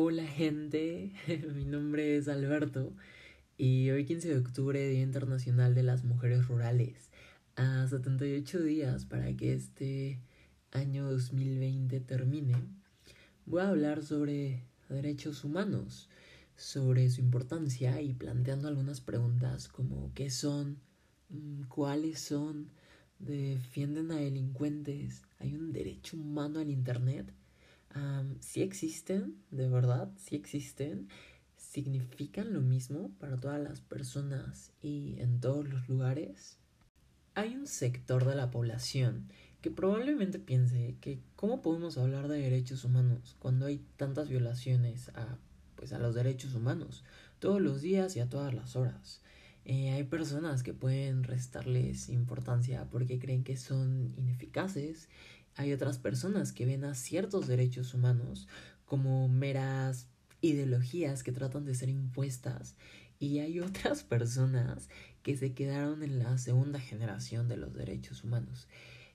Hola gente, mi nombre es Alberto y hoy 15 de octubre, Día Internacional de las Mujeres Rurales, a 78 días para que este año 2020 termine, voy a hablar sobre derechos humanos, sobre su importancia y planteando algunas preguntas como qué son, mm, cuáles son, defienden a delincuentes, hay un derecho humano al Internet si existen, de verdad, si existen, significan lo mismo para todas las personas y en todos los lugares. Hay un sector de la población que probablemente piense que cómo podemos hablar de derechos humanos cuando hay tantas violaciones a pues a los derechos humanos todos los días y a todas las horas. Eh, hay personas que pueden restarles importancia porque creen que son ineficaces hay otras personas que ven a ciertos derechos humanos como meras ideologías que tratan de ser impuestas y hay otras personas que se quedaron en la segunda generación de los derechos humanos.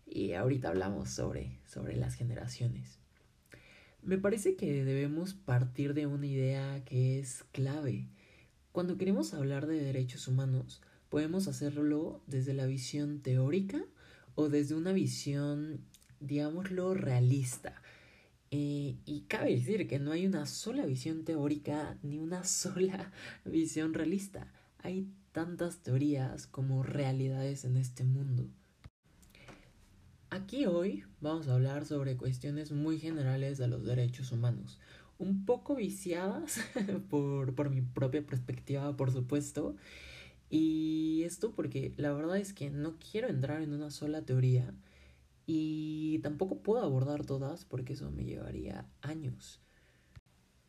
Y ahorita hablamos sobre, sobre las generaciones. Me parece que debemos partir de una idea que es clave. Cuando queremos hablar de derechos humanos, podemos hacerlo desde la visión teórica o desde una visión digámoslo, realista. Eh, y cabe decir que no hay una sola visión teórica ni una sola visión realista. Hay tantas teorías como realidades en este mundo. Aquí hoy vamos a hablar sobre cuestiones muy generales de los derechos humanos, un poco viciadas por, por mi propia perspectiva, por supuesto. Y esto porque la verdad es que no quiero entrar en una sola teoría, y tampoco puedo abordar todas porque eso me llevaría años.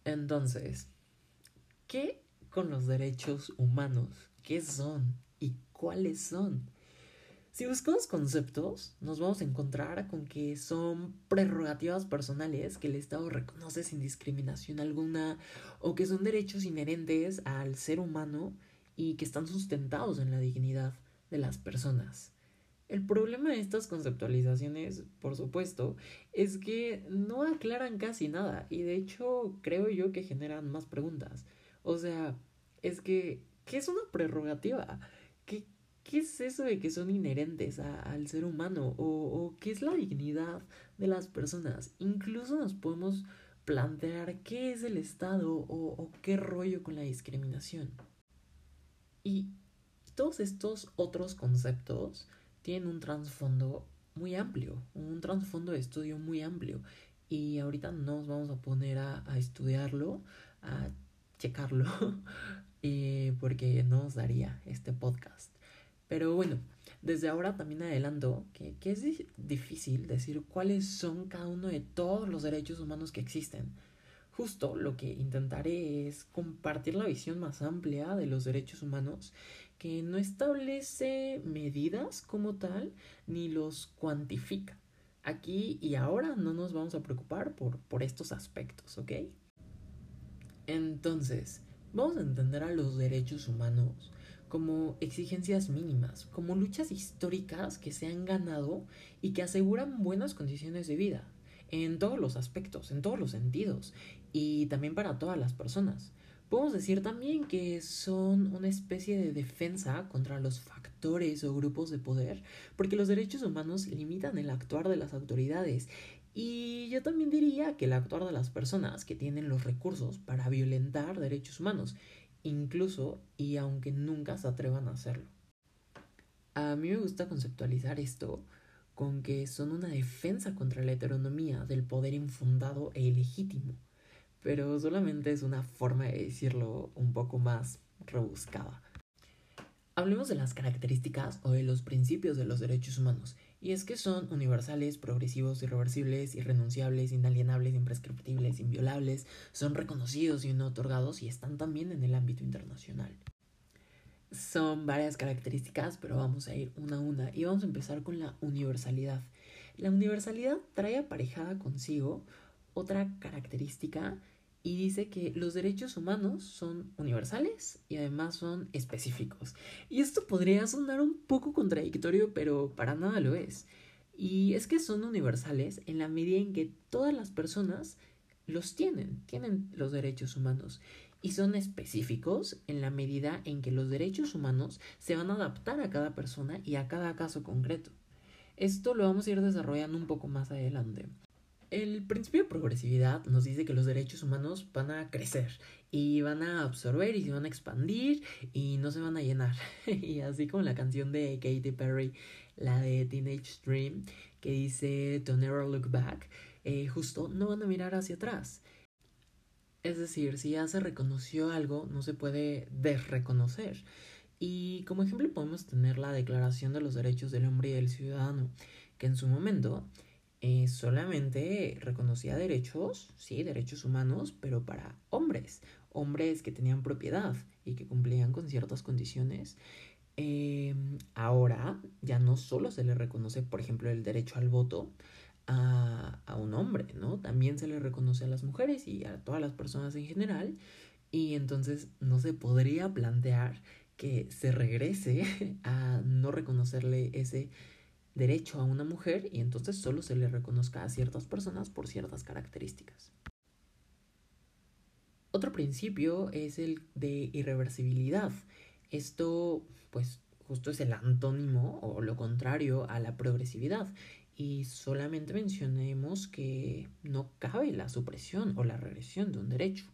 Entonces, ¿qué con los derechos humanos? ¿Qué son y cuáles son? Si buscamos conceptos, nos vamos a encontrar con que son prerrogativas personales que el Estado reconoce sin discriminación alguna o que son derechos inherentes al ser humano y que están sustentados en la dignidad de las personas. El problema de estas conceptualizaciones, por supuesto, es que no aclaran casi nada y de hecho creo yo que generan más preguntas. O sea, es que, ¿qué es una prerrogativa? ¿Qué, qué es eso de que son inherentes al ser humano? ¿O, ¿O qué es la dignidad de las personas? Incluso nos podemos plantear qué es el Estado o qué rollo con la discriminación. Y todos estos otros conceptos tienen un trasfondo muy amplio, un trasfondo de estudio muy amplio. Y ahorita nos vamos a poner a, estudiarlo, a checarlo, eh, porque no nos daría este podcast. Pero bueno, desde ahora también adelanto que, que, es difícil decir cuáles son cada uno de todos los derechos humanos que existen. Justo lo que intentaré es compartir la visión más amplia de los derechos humanos que no establece medidas como tal ni los cuantifica. Aquí y ahora no nos vamos a preocupar por, por estos aspectos, ¿ok? Entonces, vamos a entender a los derechos humanos como exigencias mínimas, como luchas históricas que se han ganado y que aseguran buenas condiciones de vida, en todos los aspectos, en todos los sentidos, y también para todas las personas. Podemos decir también que son una especie de defensa contra los factores o grupos de poder, porque los derechos humanos limitan el actuar de las autoridades. Y yo también diría que el actuar de las personas que tienen los recursos para violentar derechos humanos, incluso y aunque nunca se atrevan a hacerlo. A mí me gusta conceptualizar esto con que son una defensa contra la heteronomía del poder infundado e ilegítimo pero solamente es una forma de decirlo un poco más rebuscada. Hablemos de las características o de los principios de los derechos humanos, y es que son universales, progresivos, irreversibles, irrenunciables, inalienables, imprescriptibles, inviolables, son reconocidos y no otorgados y están también en el ámbito internacional. Son varias características, pero vamos a ir una a una y vamos a empezar con la universalidad. La universalidad trae aparejada consigo otra característica y dice que los derechos humanos son universales y además son específicos. Y esto podría sonar un poco contradictorio, pero para nada lo es. Y es que son universales en la medida en que todas las personas los tienen, tienen los derechos humanos y son específicos en la medida en que los derechos humanos se van a adaptar a cada persona y a cada caso concreto. Esto lo vamos a ir desarrollando un poco más adelante. El principio de progresividad nos dice que los derechos humanos van a crecer y van a absorber y se van a expandir y no se van a llenar. y así como la canción de Katy Perry, la de Teenage Dream, que dice To Never Look Back, eh, justo no van a mirar hacia atrás. Es decir, si ya se reconoció algo, no se puede desreconocer. Y como ejemplo podemos tener la Declaración de los Derechos del Hombre y del Ciudadano, que en su momento eh, solamente reconocía derechos, sí, derechos humanos, pero para hombres, hombres que tenían propiedad y que cumplían con ciertas condiciones. Em, ahora ya no solo se le reconoce, por ejemplo, el derecho al voto a, a un hombre, ¿no? También se le reconoce a las mujeres y a todas las personas en general. Y entonces no se podría plantear que se regrese a no reconocerle ese derecho a una mujer y entonces solo se le reconozca a ciertas personas por ciertas características. Otro principio es el de irreversibilidad. Esto, pues, justo es el antónimo o lo contrario a la progresividad. Y solamente mencionemos que no cabe la supresión o la regresión de un derecho.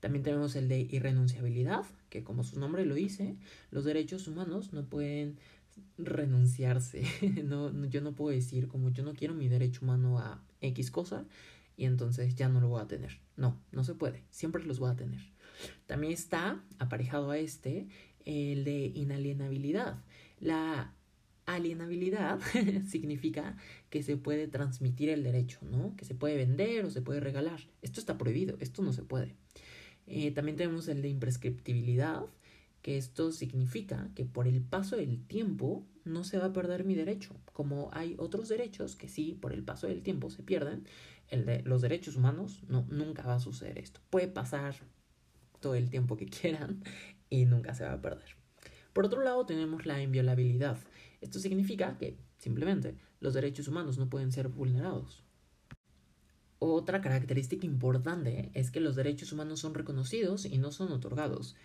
También tenemos el de irrenunciabilidad, que como su nombre lo dice, los derechos humanos no pueden renunciarse. no, yo no puedo decir como yo no quiero mi derecho humano a X cosa y entonces ya no lo voy a tener. No, no se puede. Siempre los voy a tener. También está aparejado a este el de inalienabilidad. La alienabilidad significa que se puede transmitir el derecho, ¿no? Que se puede vender o se puede regalar. Esto está prohibido, esto no se puede. Eh, también tenemos el de imprescriptibilidad, que esto significa que por el paso del tiempo no se va a perder mi derecho. Como hay otros derechos que sí, por el paso del tiempo se pierden, el de los derechos humanos no, nunca va a suceder esto. Puede pasar todo el tiempo que quieran y nunca se va a perder. Por otro lado tenemos la inviolabilidad. Esto significa que simplemente los derechos humanos no pueden ser vulnerados. Otra característica importante es que los derechos humanos son reconocidos y no son otorgados.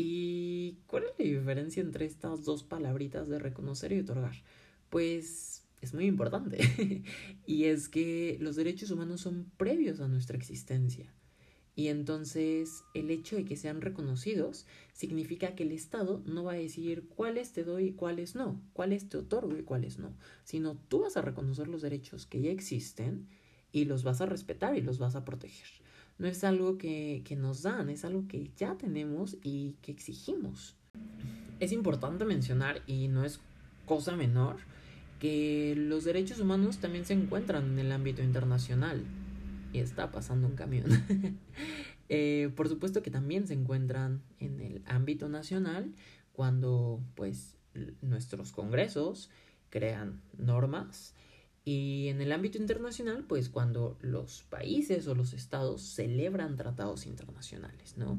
¿Y cuál es la diferencia entre estas dos palabritas de reconocer y otorgar? Pues es muy importante. y es que los derechos humanos son previos a nuestra existencia. Y entonces el hecho de que sean reconocidos significa que el Estado no va a decir cuáles te doy y cuáles no, cuáles te otorgo y cuáles no, sino tú vas a reconocer los derechos que ya existen y los vas a respetar y los vas a proteger no es algo que, nos dan, es algo que ya tenemos y que exigimos. Es importante mencionar, y no es cosa menor, que los derechos humanos también se encuentran en el ámbito internacional. Y está pasando un camión. Eh, por supuesto que también se encuentran en el ámbito nacional cuando pues nuestros congresos crean normas y en el ámbito internacional, pues cuando los países o los estados celebran tratados internacionales, ¿no?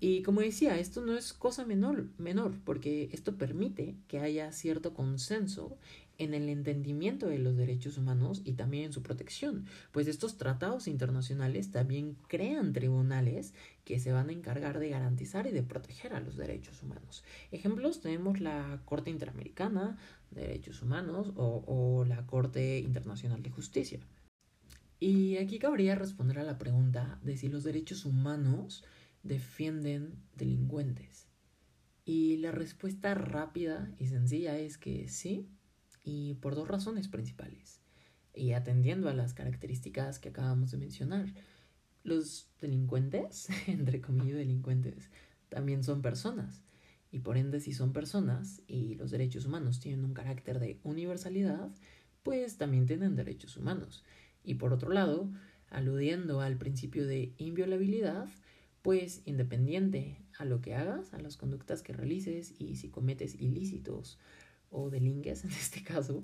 Y como decía, esto no es cosa menor, menor, porque esto permite que haya cierto consenso en el entendimiento de los derechos humanos y también en su protección, pues estos tratados internacionales también crean tribunales que se van a encargar de garantizar y de proteger a los derechos humanos. Ejemplos tenemos la Corte Interamericana de Derechos Humanos o, la Corte Internacional de Justicia. Y aquí cabría responder a la pregunta de si los derechos humanos defienden delincuentes. Y la respuesta rápida y sencilla es que sí, y por dos razones principales. Y atendiendo a las características que acabamos de mencionar, los delincuentes, entre comillas delincuentes, también son personas. Y por ende, si son personas y los derechos humanos tienen un carácter de universalidad, pues también tienen derechos humanos. Y por otro lado, aludiendo al principio de inviolabilidad, pues independiente a lo que hagas, a las conductas que realices y si cometes ilícitos o delinques en este caso,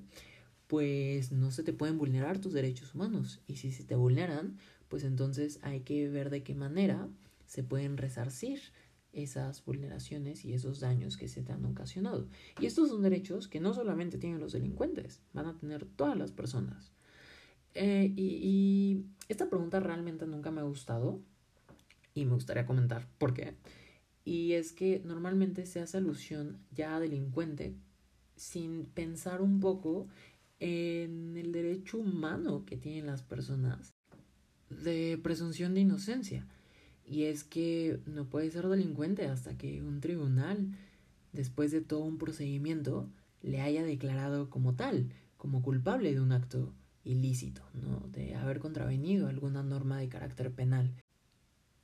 pues no se te pueden vulnerar tus derechos humanos. Y si se te vulneran, pues entonces hay que ver de qué manera se pueden resarcir esas vulneraciones y esos daños que se te han ocasionado. Y estos son derechos que no solamente tienen los delincuentes, van a tener todas las personas. Eh, y, y Esta pregunta realmente nunca me ha gustado y me gustaría comentar por qué. Y es que normalmente se hace alusión ya a delincuente sin pensar un poco en el derecho humano que tienen las personas de presunción de inocencia. Y es que no puede ser delincuente hasta que un tribunal, después de todo un procedimiento, le haya declarado como tal, como culpable de un acto ilícito, ¿no? De haber contravenido alguna norma de carácter penal.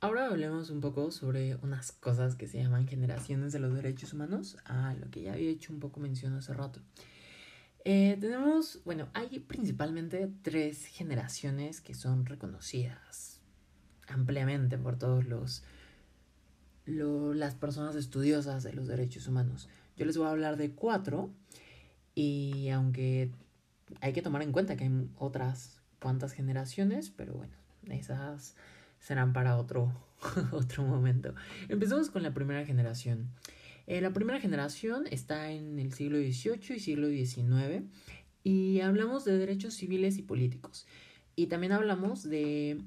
Ahora hablemos un poco sobre unas cosas que se llaman generaciones de los derechos humanos, a lo que ya había hecho un poco mención hace rato. Eh, tenemos, bueno, hay principalmente tres generaciones que son reconocidas ampliamente por todos los, las personas estudiosas de los derechos humanos. Yo les voy a hablar de cuatro y aunque hay que tomar en cuenta que hay otras cuantas generaciones, pero bueno, esas serán para otro, otro momento. Empezamos con la primera generación. Eh, la primera generación está en el siglo XVIII y siglo XIX y hablamos de derechos civiles y políticos. Y también hablamos de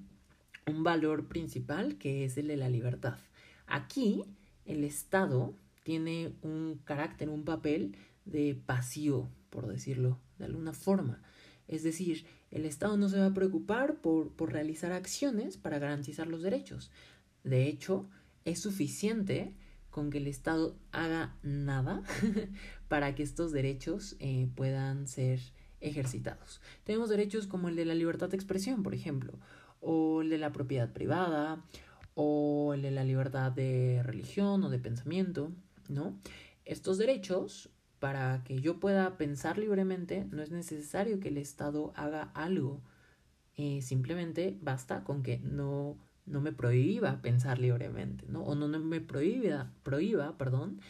un valor principal que es el de la libertad. Aquí el Estado tiene un carácter, un papel de pasivo, por decirlo de alguna forma. Es decir, el Estado no se va a preocupar por, por realizar acciones para garantizar los derechos. De hecho, es suficiente con que el Estado haga nada para que estos derechos eh, puedan ser ejercitados. Tenemos derechos como el de la libertad de expresión, por ejemplo, o el de la propiedad privada, o el de la libertad de religión o de pensamiento, ¿no? Estos derechos para que yo pueda pensar libremente, no es necesario que el Estado haga algo. Eh, simplemente basta con que no, no me prohíba pensar libremente, ¿no? O no me prohíba, prohíba perdón,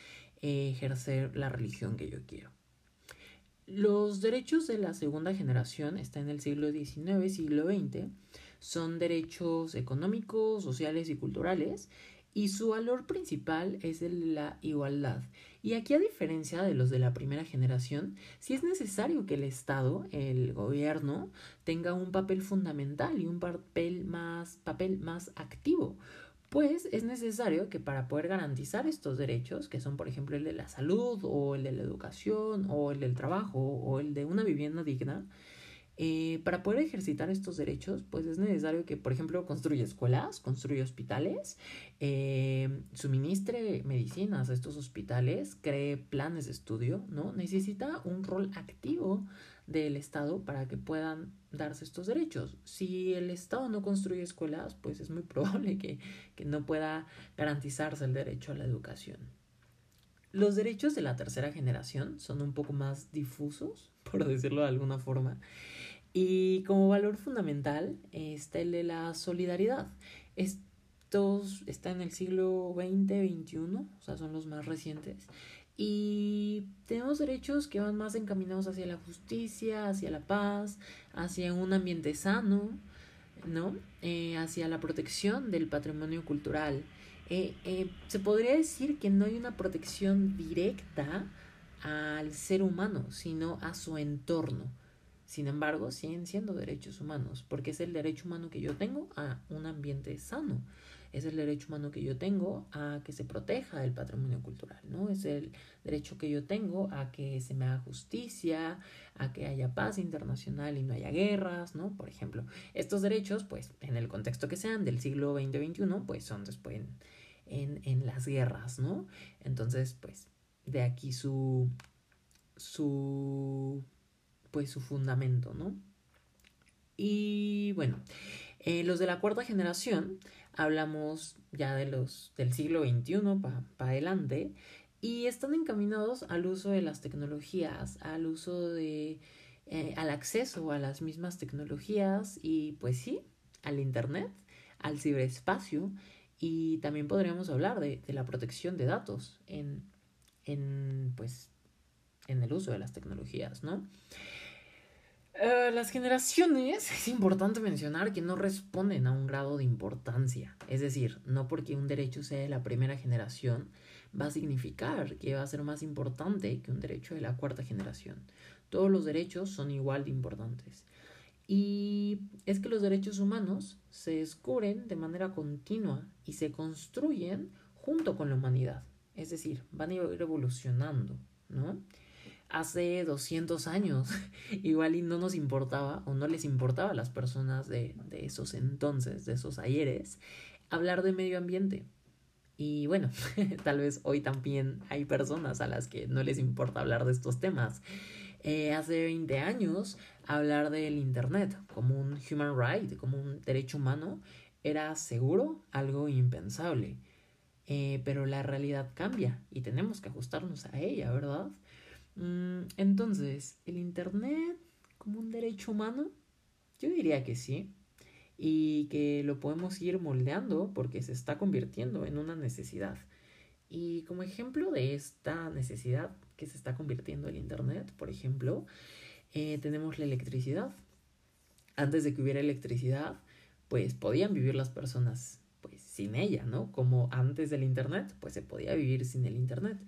ejercer la religión que yo quiero. Los derechos de la segunda generación, está en el siglo XIX, siglo XX, son derechos económicos, sociales y culturales y su valor principal es el de la igualdad. Y aquí a diferencia de los de la primera generación, sí es necesario que el Estado, el gobierno, tenga un papel fundamental y un papel más, papel más activo. Pues es necesario que para poder garantizar estos derechos, que son por ejemplo el de la salud o el de la educación o el del trabajo o el de una vivienda digna, eh, para poder ejercitar estos derechos, pues es necesario que, por ejemplo, construya escuelas, construya hospitales, eh, suministre medicinas a estos hospitales, cree planes de estudio, ¿no? Necesita un rol activo del Estado para que puedan darse estos derechos. Si el Estado no construye escuelas, pues es muy probable que, que no pueda garantizarse el derecho a la educación. Los derechos de la tercera generación son un poco más difusos, por decirlo de alguna forma. Y como valor fundamental está el de la solidaridad. Estos están en el siglo XX, XXI, o sea, son los más recientes. Y tenemos derechos que van más encaminados hacia la justicia, hacia la paz, hacia un ambiente sano, ¿no? Eh, hacia la protección del patrimonio cultural. Eh, eh, se podría decir que no hay una protección directa al ser humano, sino a su entorno. Sin embargo, siguen siendo derechos humanos, porque es el derecho humano que yo tengo a un ambiente sano, es el derecho humano que yo tengo a que se proteja el patrimonio cultural, ¿no? Es el derecho que yo tengo a que se me haga justicia, a que haya paz internacional y no haya guerras, ¿no? Por ejemplo, estos derechos, pues, en el contexto que sean del siglo XX-XXI, pues son después en, en, en las guerras, ¿no? Entonces, pues, de aquí su, su pues su fundamento, ¿no? Y bueno, eh, los de la cuarta generación, hablamos ya de los del siglo XXI para adelante, y están encaminados al uso de las tecnologías, al uso de, eh, al acceso a las mismas tecnologías y pues sí, al Internet, al ciberespacio, y también podríamos hablar de, de la protección de datos en, en, pues, en el uso de las tecnologías, ¿no? Eh, las generaciones, es importante mencionar que no responden a un grado de importancia. Es decir, no porque un derecho sea de la primera generación va a significar que va a ser más importante que un derecho de la cuarta generación. Todos los derechos son igual de importantes. Y es que los derechos humanos se descubren de manera continua y se construyen junto con la humanidad. Es decir, van a ir evolucionando, ¿no? Hace 200 años, igual y no nos importaba o no les importaba a las personas de, de esos entonces, de esos ayeres, hablar de medio ambiente. Y bueno, tal vez hoy también hay personas a las que no les importa hablar de estos temas. Eh, hace 20 años, hablar del Internet como un human right, como un derecho humano, era seguro algo impensable. Eh, pero la realidad cambia y tenemos que ajustarnos a ella, ¿verdad? Mm, entonces, ¿el Internet como un derecho humano? Yo diría que sí y que lo podemos ir moldeando porque se está convirtiendo en una necesidad. Y como ejemplo de esta necesidad que se está convirtiendo el Internet, por ejemplo, eh, tenemos la electricidad. Antes de que hubiera electricidad, pues podían vivir las personas pues sin ella, ¿no? Como antes del Internet, pues se podía vivir sin el Internet.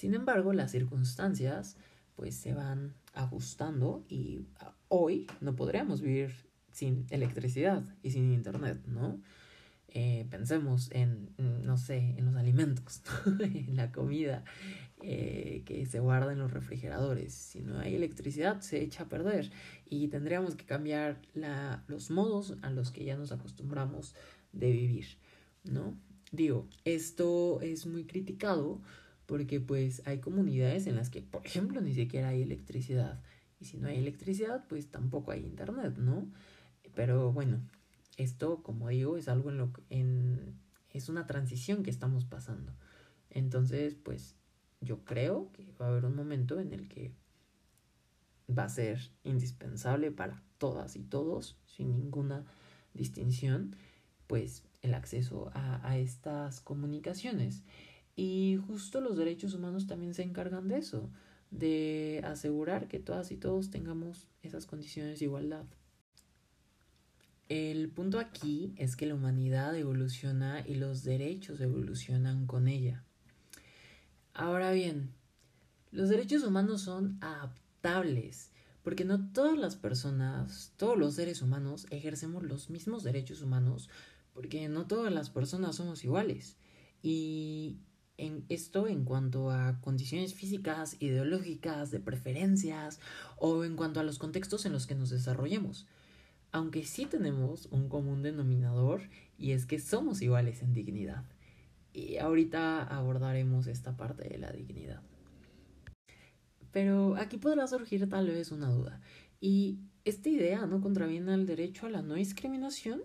Sin embargo, las circunstancias pues se van ajustando y hoy no podríamos vivir sin electricidad y sin internet, ¿no? Eh, pensemos en, no sé, en los alimentos, en la comida eh, que se guarda en los refrigeradores. Si no hay electricidad, se echa a perder y tendríamos que cambiar la, los modos a los que ya nos acostumbramos de vivir, ¿no? Digo, esto es muy criticado porque pues hay comunidades en las que, por ejemplo, ni siquiera hay electricidad. Y si no hay electricidad, pues tampoco hay internet, ¿no? Pero bueno, esto, como digo, es algo en lo que es una transición que estamos pasando. Entonces, pues yo creo que va a haber un momento en el que va a ser indispensable para todas y todos, sin ninguna distinción, pues el acceso a estas comunicaciones. Y justo los derechos humanos también se encargan de eso, de asegurar que todas y todos tengamos esas condiciones de igualdad. El punto aquí es que la humanidad evoluciona y los derechos evolucionan con ella. Ahora bien, los derechos humanos son adaptables, porque no todas las personas, todos los seres humanos ejercemos los mismos derechos humanos, porque no todas las personas somos iguales. Y en esto en cuanto a condiciones físicas, ideológicas, de preferencias o en cuanto a los contextos en los que nos desarrollemos aunque sí tenemos un común denominador y es que somos iguales en dignidad. Y ahorita abordaremos esta parte de la dignidad. Pero aquí podrá surgir tal vez una duda. ¿Y esta idea no contraviene al derecho a la no discriminación?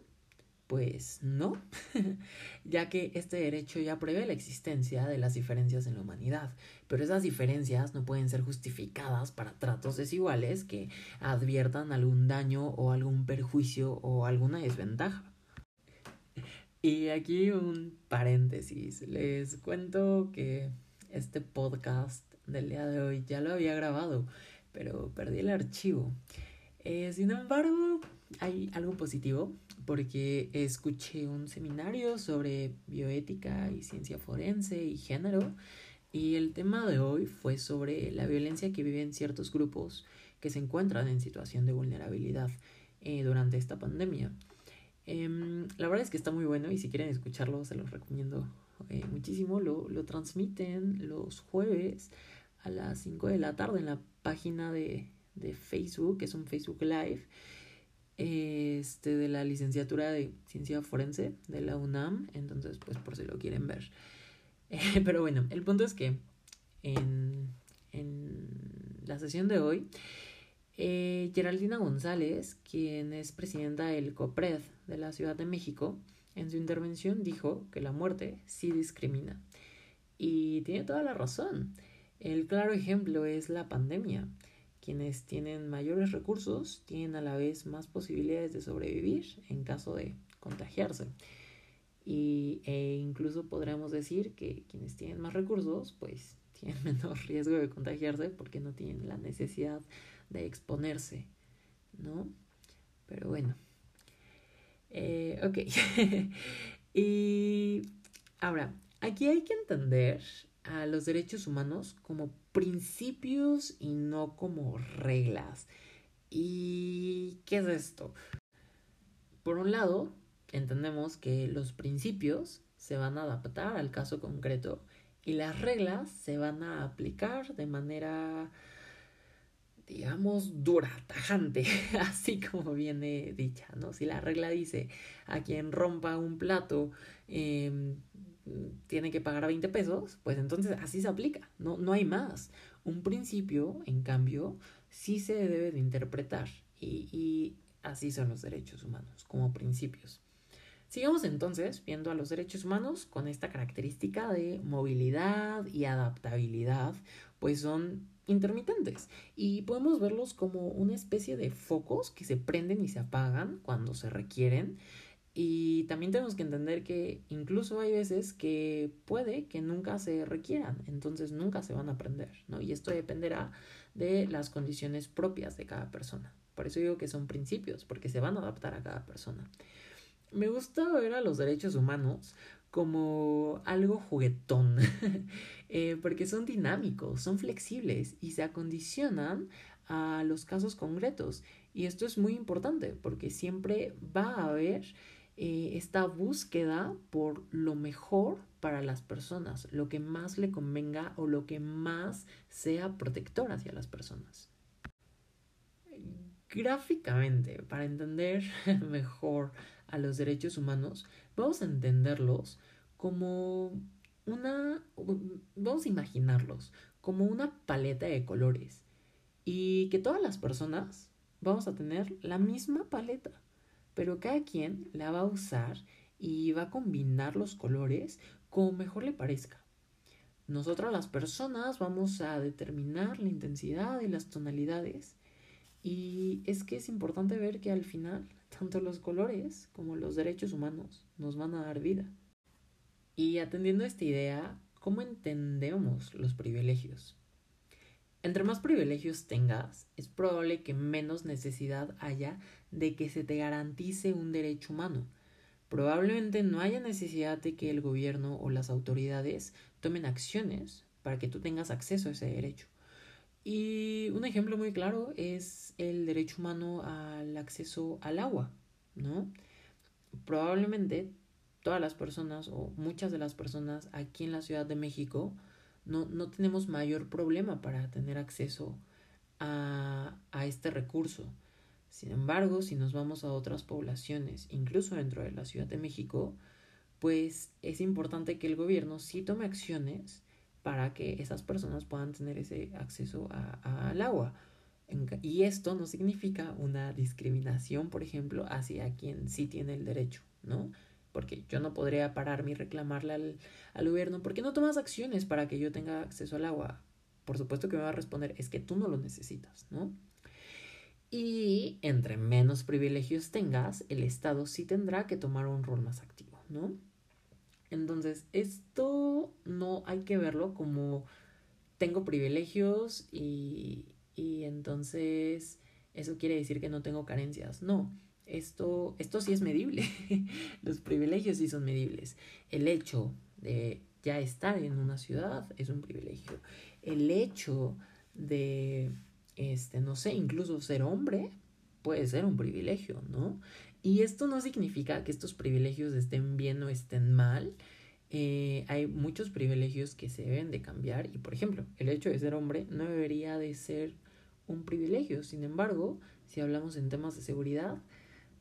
Pues no, ya que este derecho ya prevé la existencia de las diferencias en la humanidad, pero esas diferencias no pueden ser justificadas para tratos desiguales que adviertan algún daño o algún perjuicio o alguna desventaja. Y aquí un paréntesis, les cuento que este podcast del día de hoy ya lo había grabado, pero perdí el archivo. Eh, sin embargo, hay algo positivo porque escuché un seminario sobre bioética y ciencia forense y género y el tema de hoy fue sobre la violencia que viven ciertos grupos que se encuentran en situación de vulnerabilidad eh, durante esta pandemia. Em, la verdad es que está muy bueno y si quieren escucharlo se los recomiendo eh, muchísimo. Lo, lo transmiten los jueves a las 5 de la tarde en la página de, de Facebook, que es un Facebook Live este, de la licenciatura de ciencia forense de la UNAM, entonces pues por si lo quieren ver. pero bueno, el punto es que en, en la sesión de hoy, eh, Geraldina González, quien es presidenta del COPRED de la Ciudad de México, en su intervención dijo que la muerte sí discrimina. Y tiene toda la razón. El claro ejemplo es la pandemia. Quienes tienen mayores recursos tienen a la vez más posibilidades de sobrevivir en caso de contagiarse. Y, e incluso podríamos decir que quienes tienen más recursos pues tienen menos riesgo de contagiarse porque no tienen la necesidad de exponerse, ¿no? Pero bueno. Eh, ok. y ahora, aquí hay que entender a los derechos humanos como principios y no como reglas. ¿Y qué es esto? Por un lado, entendemos que los principios se van a adaptar al caso concreto y las reglas se van a aplicar de manera digamos, dura, tajante, así como viene dicha, ¿no? Si la regla dice a quien rompa un plato em, tiene que pagar 20 pesos, pues entonces así se aplica, no, no hay más. Un principio, en cambio, sí se debe de interpretar y, y así son los derechos humanos, como principios. Sigamos entonces viendo a los derechos humanos con esta característica de movilidad y adaptabilidad, pues son intermitentes y podemos verlos como una especie de focos que se prenden y se apagan cuando se requieren y también tenemos que entender que incluso hay veces que puede que nunca se requieran, entonces nunca se van a prender, ¿no? Y esto dependerá de las condiciones propias de cada persona. Por eso digo que son principios, porque se van a adaptar a cada persona. Me gusta ver a los derechos humanos como algo juguetón, eh, porque son dinámicos, son flexibles y se acondicionan a los casos concretos. Y esto es muy importante porque siempre va a haber eh, esta búsqueda por lo mejor para las personas, lo que más le convenga o lo que más sea protector hacia las personas. Gráficamente, para entender mejor a los derechos humanos, vamos a entenderlos como una, vamos a imaginarlos como una paleta de colores y que todas las personas vamos a tener la misma paleta, pero cada quien la va a usar y va a combinar los colores como mejor le parezca. Nosotros las personas vamos a determinar la intensidad y las tonalidades y es que es importante ver que al final tanto los colores como los derechos humanos nos van a dar vida. Y atendiendo a esta idea, ¿cómo entendemos los privilegios? Entre más privilegios tengas, es probable que menos necesidad haya de que se te garantice un derecho humano. Probablemente no haya necesidad de que el gobierno o las autoridades tomen acciones para que tú tengas acceso a ese derecho. Y un ejemplo muy claro es el derecho humano al acceso al agua, ¿no? Probablemente todas las personas o muchas de las personas aquí en la Ciudad de México no, no tenemos mayor problema para tener acceso a, a este recurso. Sin embargo, si nos vamos a otras poblaciones, incluso dentro de la Ciudad de México, pues es importante que el gobierno sí tome acciones para que esas personas puedan tener ese acceso al agua. Y esto no significa una discriminación, por ejemplo, hacia quien sí tiene el derecho, ¿no? Porque yo no podría pararme y reclamarle al, al gobierno, ¿por qué no tomas acciones para que yo tenga acceso al agua? Por supuesto que me va a responder, es que tú no lo necesitas, ¿no? Y entre menos privilegios tengas, el Estado sí tendrá que tomar un rol más activo, ¿no? Entonces, esto no hay que verlo como tengo privilegios y, y entonces eso quiere decir que no tengo carencias. No, esto, esto sí es medible. Los privilegios sí son medibles. El hecho de ya estar en una ciudad es un privilegio. El hecho de, este, no sé, incluso ser hombre puede ser un privilegio, ¿no? Y esto no significa que estos privilegios estén bien o estén mal. Eh, hay muchos privilegios que se deben de cambiar y, por ejemplo, el hecho de ser hombre no debería de ser un privilegio. Sin embargo, si hablamos en temas de seguridad,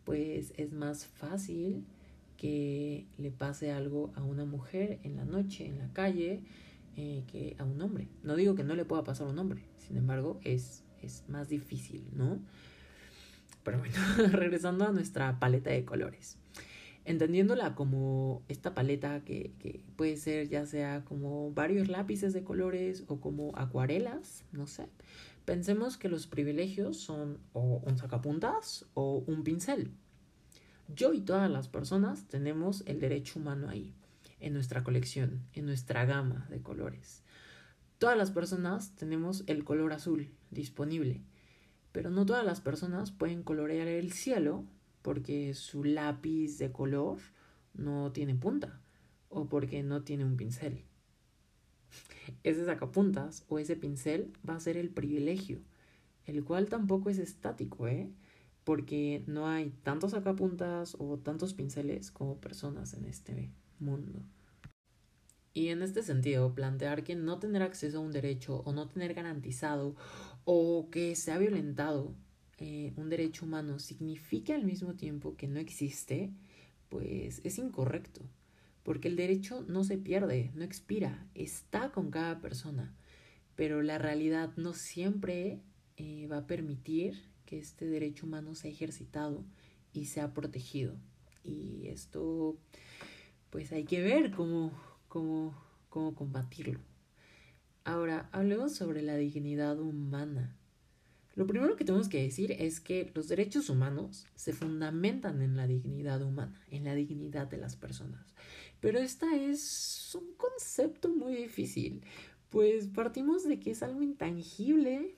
pues es más fácil que le pase algo a una mujer en la noche, en la calle, eh, que a un hombre. No digo que no le pueda pasar a un hombre, sin embargo, es, es más difícil, ¿no? Pero bueno, regresando a nuestra paleta de colores. Entendiéndola como esta paleta que, que puede ser ya sea como varios lápices de colores o como acuarelas, no sé. Pensemos que los privilegios son o un sacapuntas o un pincel. Yo y todas las personas tenemos el derecho humano ahí, en nuestra colección, en nuestra gama de colores. Todas las personas tenemos el color azul disponible, pero no todas las personas pueden colorear el cielo porque su lápiz de color no tiene punta o porque no tiene un pincel ese sacapuntas o ese pincel va a ser el privilegio, el cual tampoco es estático, ¿eh? porque no hay tantos sacapuntas o tantos pinceles como personas en este mundo. Y en este sentido, plantear que no tener acceso a un derecho o no tener garantizado o que se ha violentado eh, un derecho humano significa al mismo tiempo que no existe, pues es incorrecto. Porque el derecho no se pierde, no expira, está con cada persona. Pero la realidad no siempre eh, va a permitir que este derecho humano sea ejercitado y sea protegido. Y esto, pues hay que ver cómo, cómo, cómo combatirlo. Ahora, hablemos sobre la dignidad humana. Lo primero que tenemos que decir es que los derechos humanos se fundamentan en la dignidad humana, en la dignidad de las personas. Pero esta es un concepto muy difícil, pues partimos de que es algo intangible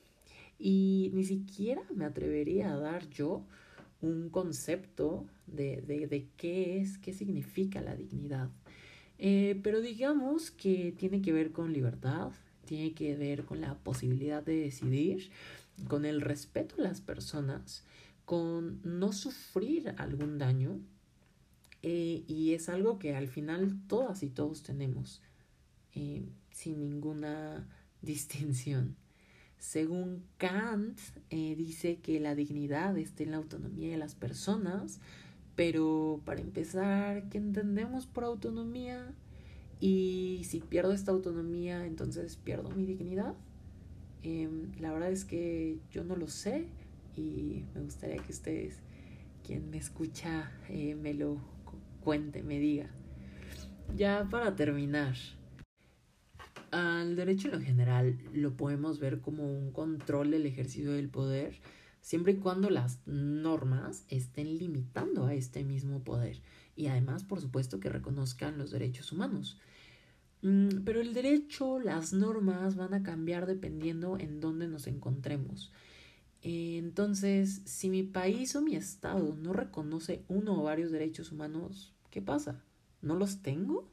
y ni siquiera me atrevería a dar yo un concepto de, de, qué es, qué significa la dignidad. Eh, pero digamos que tiene que ver con libertad, tiene que ver con la posibilidad de decidir, con el respeto a las personas, con no sufrir algún daño. Eh, y es algo que al final todas y todos tenemos, eh, sin ninguna distinción. Según Kant, eh, dice que la dignidad está en la autonomía de las personas, pero para empezar, ¿qué entendemos por autonomía? Y si pierdo esta autonomía, entonces pierdo mi dignidad. La verdad es que yo no lo sé y me gustaría que ustedes, quien me escucha, me lo me diga. Ya para terminar, al derecho en lo general lo podemos ver como un control del ejercicio del poder, siempre y cuando las normas estén limitando a este mismo poder y además, por supuesto, que reconozcan los derechos humanos. Mm, pero el derecho, las normas van a cambiar dependiendo en dónde nos encontremos. Entonces, si mi país o mi estado no reconoce uno o varios derechos humanos, ¿qué pasa? ¿No los tengo?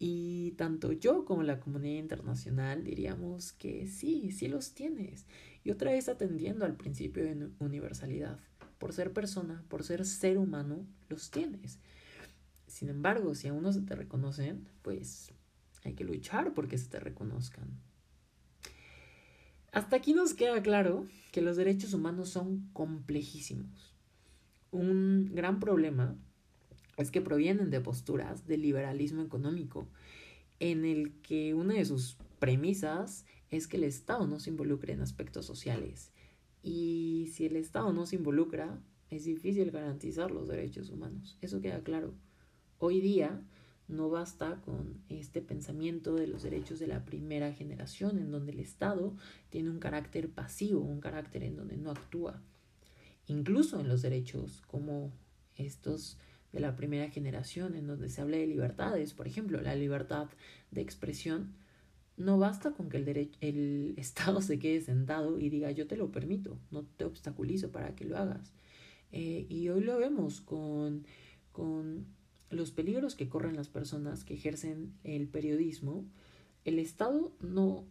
Y tanto yo como la comunidad internacional diríamos que sí, sí los tienes. Y otra vez atendiendo al principio de universalidad. Por ser persona, por ser ser humano, los tienes. Sin embargo, si aún no se te reconocen, pues hay que luchar porque se te reconozcan. Hasta aquí nos queda claro que los derechos humanos son complejísimos. Un gran problema es que provienen de posturas de liberalismo económico, en el que una de sus premisas es que el Estado no se involucre en aspectos sociales. Y si el Estado no se involucra, es difícil garantizar los derechos humanos. Eso queda claro. Hoy día no basta con este pensamiento de los derechos de la primera generación, en donde el Estado tiene un carácter pasivo, un carácter en donde no actúa. Incluso en los derechos como estos de la primera generación, en donde se habla de libertades, por ejemplo, la libertad de expresión, no basta con que el, el Estado se quede sentado y diga yo te lo permito, no te obstaculizo para que lo hagas. Eh, y hoy lo vemos con, con los peligros que corren las personas que ejercen el periodismo, el Estado no,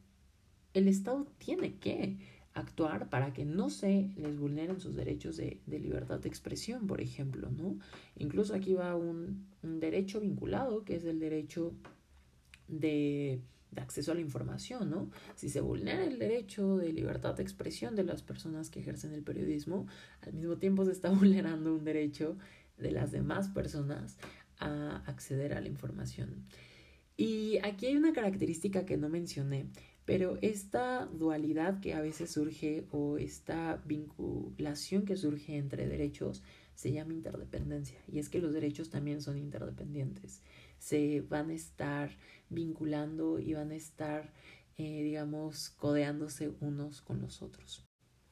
el Estado tiene que actuar para que no se les vulneren sus derechos de, libertad de expresión, por ejemplo, ¿no? Incluso aquí va un, derecho vinculado, que es el derecho de, de, acceso a la información, ¿no? Si se vulnera el derecho de libertad de expresión de las personas que ejercen el periodismo, al mismo tiempo se está vulnerando un derecho de las demás personas a acceder a la información. Y aquí hay una característica que no mencioné, pero esta dualidad que a veces surge o esta vinculación que surge entre derechos se llama interdependencia. Y es que los derechos también son interdependientes. Se van a estar vinculando y van a estar, eh, digamos, codeándose unos con los otros.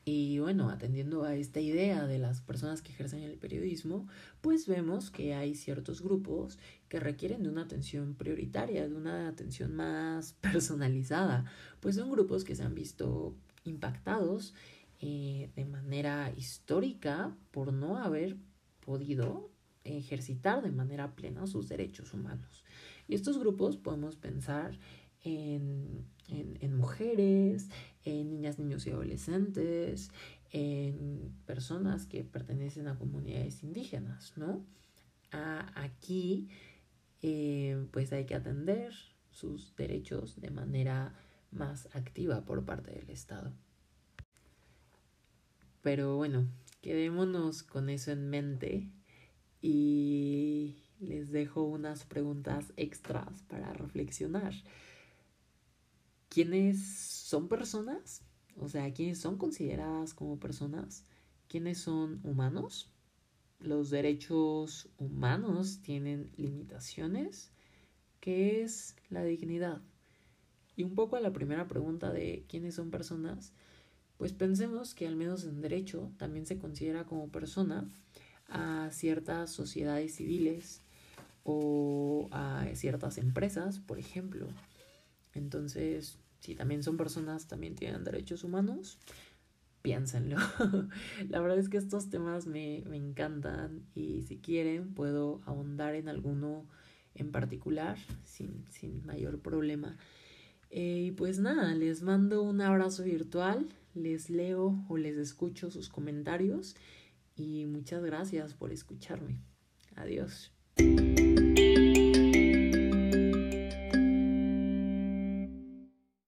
Y bueno, atendiendo a esta idea de las personas que ejercen el periodismo, pues vemos que hay ciertos grupos que requieren de una atención prioritaria, de una atención más personalizada, pues son grupos que se han visto impactados eh, de manera histórica por no haber podido ejercitar de manera plena sus derechos humanos. Y estos grupos podemos pensar en, en, mujeres, en niñas, niños y adolescentes, en personas que pertenecen a comunidades indígenas, ¿no? aquí, eh, pues hay que atender sus derechos de manera más activa por parte del Estado. Pero bueno, quedémonos con eso en mente y les dejo unas preguntas extras para reflexionar. ¿Quiénes son personas? O sea, ¿quiénes son consideradas como personas? ¿Quiénes son humanos? ¿Los derechos humanos tienen limitaciones? ¿Qué es la dignidad? Y un poco a la primera pregunta de quiénes son personas, pues pensemos que al menos en derecho también se considera como persona a ciertas sociedades civiles o a ciertas empresas, por ejemplo. Entonces, si también son personas, también tienen derechos humanos, piénsenlo. La verdad es que estos temas me, me encantan y si quieren puedo ahondar en alguno en particular sin, sin mayor problema. Eh, y pues nada, les mando un abrazo virtual, les leo o les escucho sus comentarios y muchas gracias por escucharme. Adiós.